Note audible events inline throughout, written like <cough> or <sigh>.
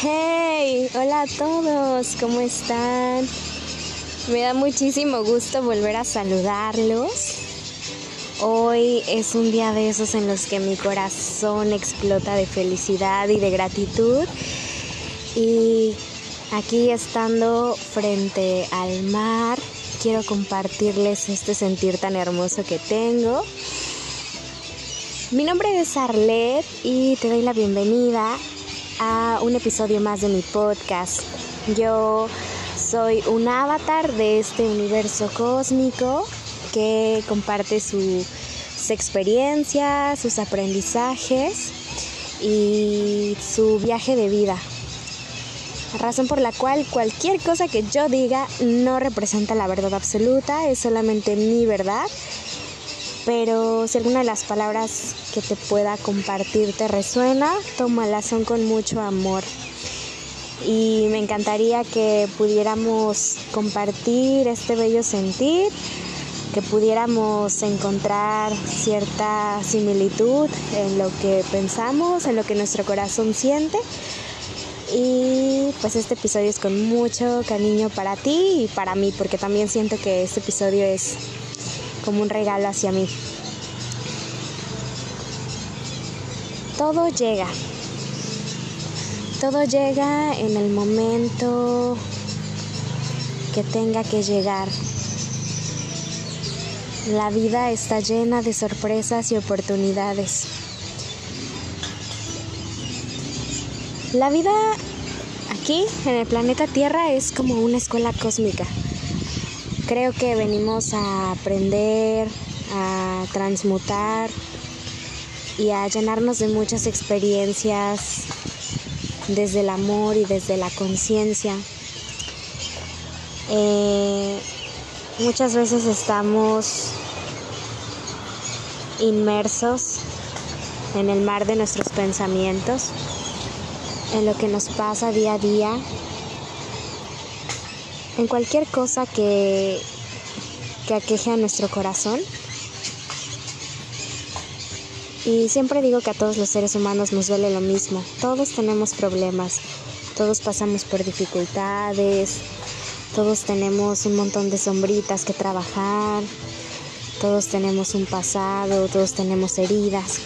Hey, hola a todos, ¿cómo están? Me da muchísimo gusto volver a saludarlos. Hoy es un día de esos en los que mi corazón explota de felicidad y de gratitud. Y aquí estando frente al mar, quiero compartirles este sentir tan hermoso que tengo. Mi nombre es Arlet y te doy la bienvenida a un episodio más de mi podcast. Yo soy un avatar de este universo cósmico que comparte sus experiencias, sus aprendizajes y su viaje de vida. Razón por la cual cualquier cosa que yo diga no representa la verdad absoluta, es solamente mi verdad. Pero si alguna de las palabras que te pueda compartir te resuena, tómala, son con mucho amor. Y me encantaría que pudiéramos compartir este bello sentir, que pudiéramos encontrar cierta similitud en lo que pensamos, en lo que nuestro corazón siente. Y pues este episodio es con mucho cariño para ti y para mí, porque también siento que este episodio es como un regalo hacia mí. todo llega. Todo llega en el momento que tenga que llegar. La vida está llena de sorpresas y oportunidades. La vida aquí en el planeta Tierra es como una escuela cósmica. Creo que venimos a aprender, a transmutar, y a llenarnos de muchas experiencias desde el amor y desde la conciencia. Eh, muchas veces estamos inmersos en el mar de nuestros pensamientos, en lo que nos pasa día a día, en cualquier cosa que, que aqueje a nuestro corazón. Y siempre digo que a todos los seres humanos nos duele lo mismo. Todos tenemos problemas, todos pasamos por dificultades, todos tenemos un montón de sombritas que trabajar, todos tenemos un pasado, todos tenemos heridas.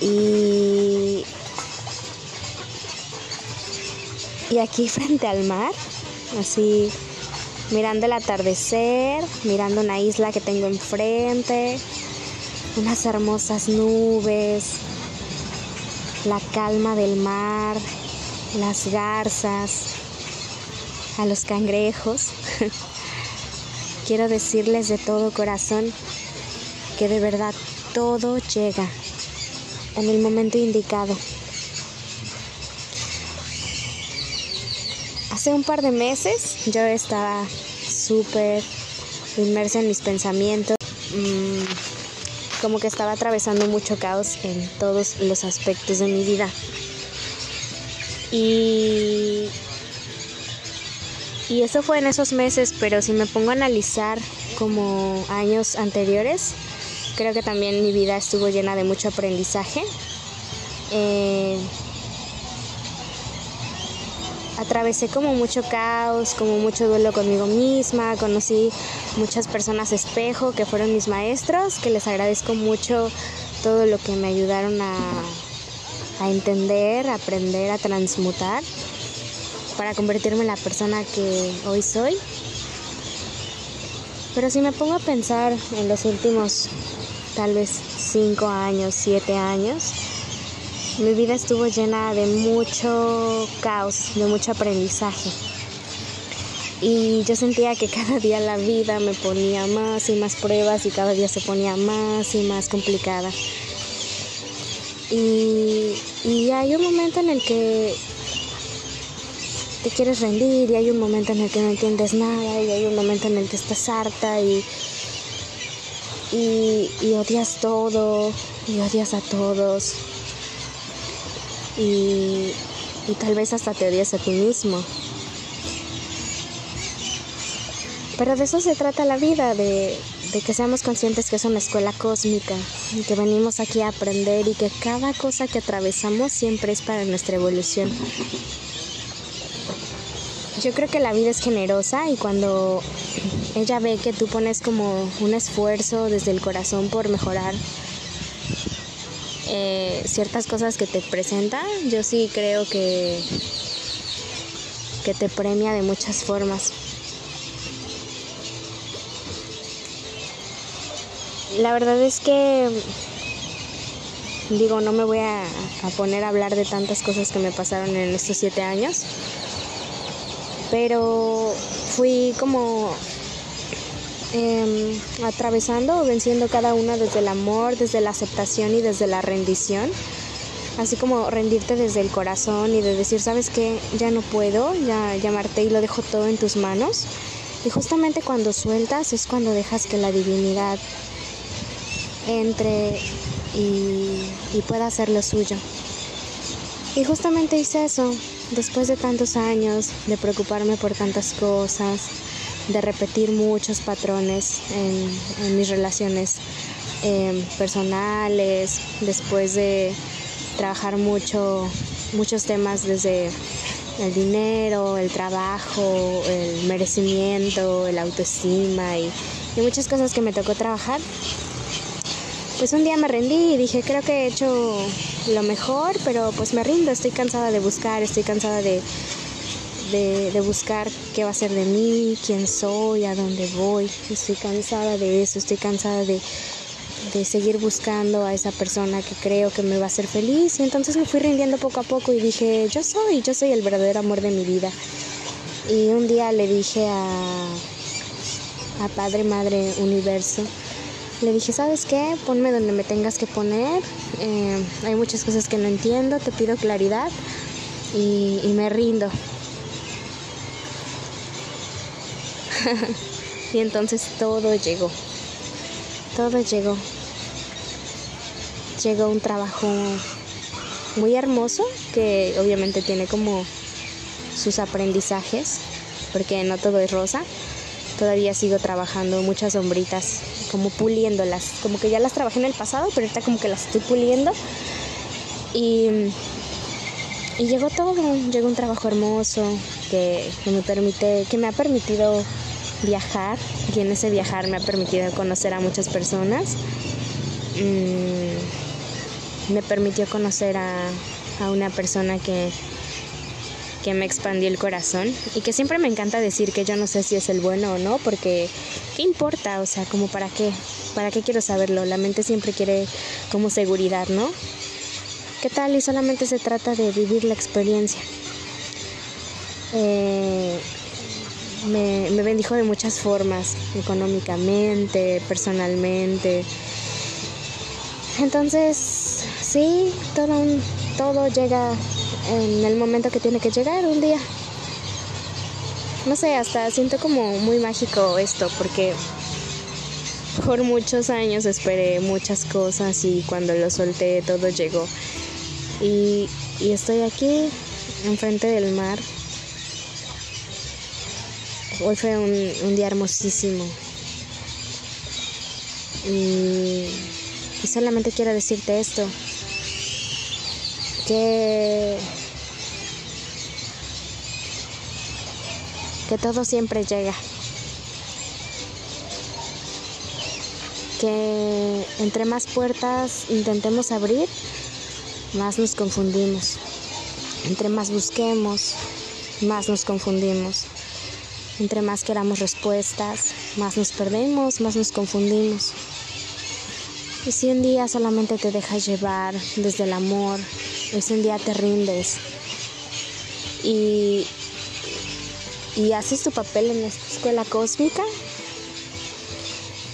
Y, y aquí <laughs> frente al mar, así mirando el atardecer, mirando una isla que tengo enfrente, unas hermosas nubes, la calma del mar, las garzas, a los cangrejos. <laughs> Quiero decirles de todo corazón que de verdad todo llega en el momento indicado. Hace un par de meses yo estaba súper inmersa en mis pensamientos. Mm, como que estaba atravesando mucho caos en todos los aspectos de mi vida. Y, y eso fue en esos meses, pero si me pongo a analizar como años anteriores, creo que también mi vida estuvo llena de mucho aprendizaje. Eh, atravesé como mucho caos, como mucho duelo conmigo misma, conocí muchas personas espejo que fueron mis maestros, que les agradezco mucho todo lo que me ayudaron a, a entender, a aprender, a transmutar para convertirme en la persona que hoy soy. Pero si me pongo a pensar en los últimos tal vez cinco años, siete años, mi vida estuvo llena de mucho caos, de mucho aprendizaje. Y yo sentía que cada día la vida me ponía más y más pruebas y cada día se ponía más y más complicada. Y, y hay un momento en el que te quieres rendir y hay un momento en el que no entiendes nada y hay un momento en el que estás harta y, y, y odias todo y odias a todos y, tal vez hasta te odias a ti mismo. Pero de eso se trata la vida, de, de que seamos conscientes que es una escuela cósmica, y que venimos aquí a aprender y que cada cosa que atravesamos siempre es para nuestra evolución. Yo creo que la vida es generosa y cuando ella ve que tú pones como un esfuerzo desde el corazón por mejorar eh, ciertas cosas que te presenta, yo sí creo que, que te premia de muchas formas. La verdad es que, digo, no me voy a, a poner a hablar de tantas cosas que me pasaron en estos siete años, pero fui como eh, atravesando venciendo cada una desde el amor, desde la aceptación y desde la rendición. Así como rendirte desde el corazón y de decir, sabes que ya no puedo, ya llamarte y lo dejo todo en tus manos. Y justamente cuando sueltas es cuando dejas que la divinidad entre y, y pueda hacer lo suyo. Y justamente hice eso, después de tantos años de preocuparme por tantas cosas, de repetir muchos patrones en, mis relaciones em, personales, después de trabajar mucho, muchos temas desde el dinero, el trabajo, el merecimiento, el autoestima y, y muchas cosas que me tocó trabajar. Pues un día me rendí y dije, creo que he hecho lo mejor, pero pues me rindo, estoy cansada de buscar, estoy cansada de, de, buscar qué va a ser de mí, quién soy, a dónde voy. Estoy cansada de eso, estoy cansada de, de seguir buscando a esa persona que creo que me va a hacer feliz. Y entonces me fui rindiendo poco a poco y dije, yo soy, yo soy el verdadero amor de mi vida. Y un día le dije a, a Padre, Madre, Universo, le dije, ¿sabes qué? Ponme donde me tengas que poner. Eh, hay muchas cosas que no entiendo, te pido claridad y, y me rindo. <laughs> y entonces todo llegó. Todo llegó. Llegó un trabajo muy hermoso que obviamente tiene como sus aprendizajes, porque no todo es rosa. Todavía sigo trabajando muchas sombritas, como puliéndolas, como que ya las trabajé en el pasado, pero ahorita como que las estoy puliendo. Y, y llegó todo, llegó un trabajo hermoso que, que me permite, que me ha permitido viajar y en ese viajar me ha permitido conocer a muchas personas. Mm, me permitió conocer a, a una persona que, que me expandió el corazón y que siempre me encanta decir que yo no sé si es el bueno o no, porque ¿qué importa? O sea, como para qué, para qué quiero saberlo, la mente siempre quiere como seguridad, ¿no? ¿Qué tal? Y solamente se trata de vivir la experiencia. Eh, me, bendijo de muchas formas, económicamente, personalmente. Entonces, sí, todo, un, todo llega en el momento que tiene que llegar un día. No sé, hasta siento como muy mágico esto, porque por muchos años esperé muchas cosas y cuando lo solté todo llegó. Y, y estoy aquí, enfrente del mar, Hoy fue un, día hermosísimo. Y, y solamente quiero decirte esto. Que, que todo siempre llega. Que entre más puertas intentemos abrir, más nos confundimos. Entre más busquemos, más nos confundimos. Entre más queramos respuestas, más nos perdemos, más nos confundimos. Y si un día solamente te dejas llevar desde el amor, ese un día te rindes y, y haces tu papel en esta escuela cósmica,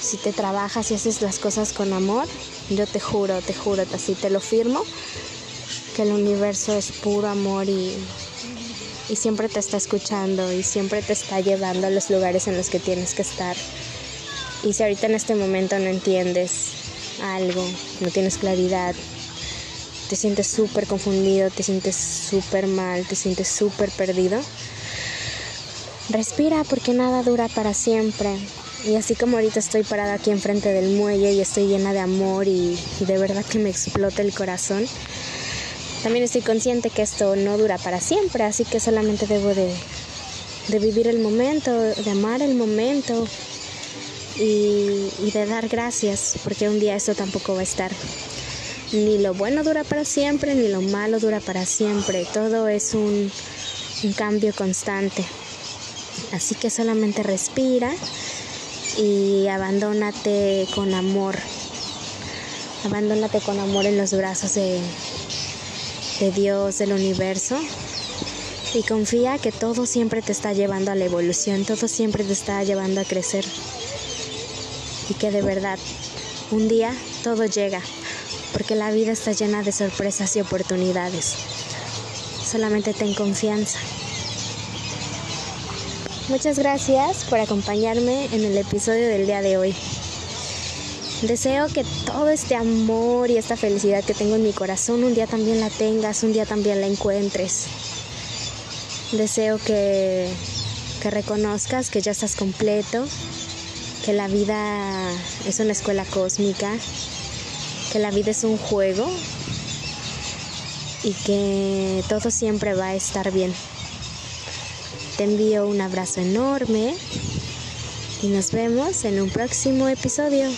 si te trabajas y haces las cosas con amor, yo te juro, te juro, así te lo firmo, que el universo es puro amor y y siempre te está escuchando y siempre te está llevando a los lugares en los que tienes que estar. Y si ahorita en este momento no entiendes algo, no tienes claridad, te sientes súper confundido, te sientes súper mal, te sientes súper perdido, respira porque nada dura para siempre. Y así como ahorita estoy parada aquí enfrente del muelle y estoy llena de amor y, de verdad que me explota el corazón, también estoy consciente que esto no dura para siempre, así que solamente debo de, vivir el momento, de amar el momento y, de dar gracias, porque un día esto tampoco va a estar. Ni lo bueno dura para siempre, ni lo malo dura para siempre. Todo es un cambio constante. Así que solamente respira y abandónate con amor. Abandónate con amor en los brazos de, de Dios, del universo. Y confía que todo siempre te está llevando a la evolución, todo siempre te está llevando a crecer. Y que de verdad, un día todo llega, porque la vida está llena de sorpresas y oportunidades. Solamente ten confianza. Muchas gracias por acompañarme en el episodio del día de hoy. Deseo que todo este amor y esta felicidad que tengo en mi corazón un día también la tengas, un día también la encuentres. Deseo que, que reconozcas que ya estás completo, que la vida es una escuela cósmica, que la vida es un juego y que todo siempre va a estar bien. Te envío un abrazo enorme y nos vemos en un próximo episodio.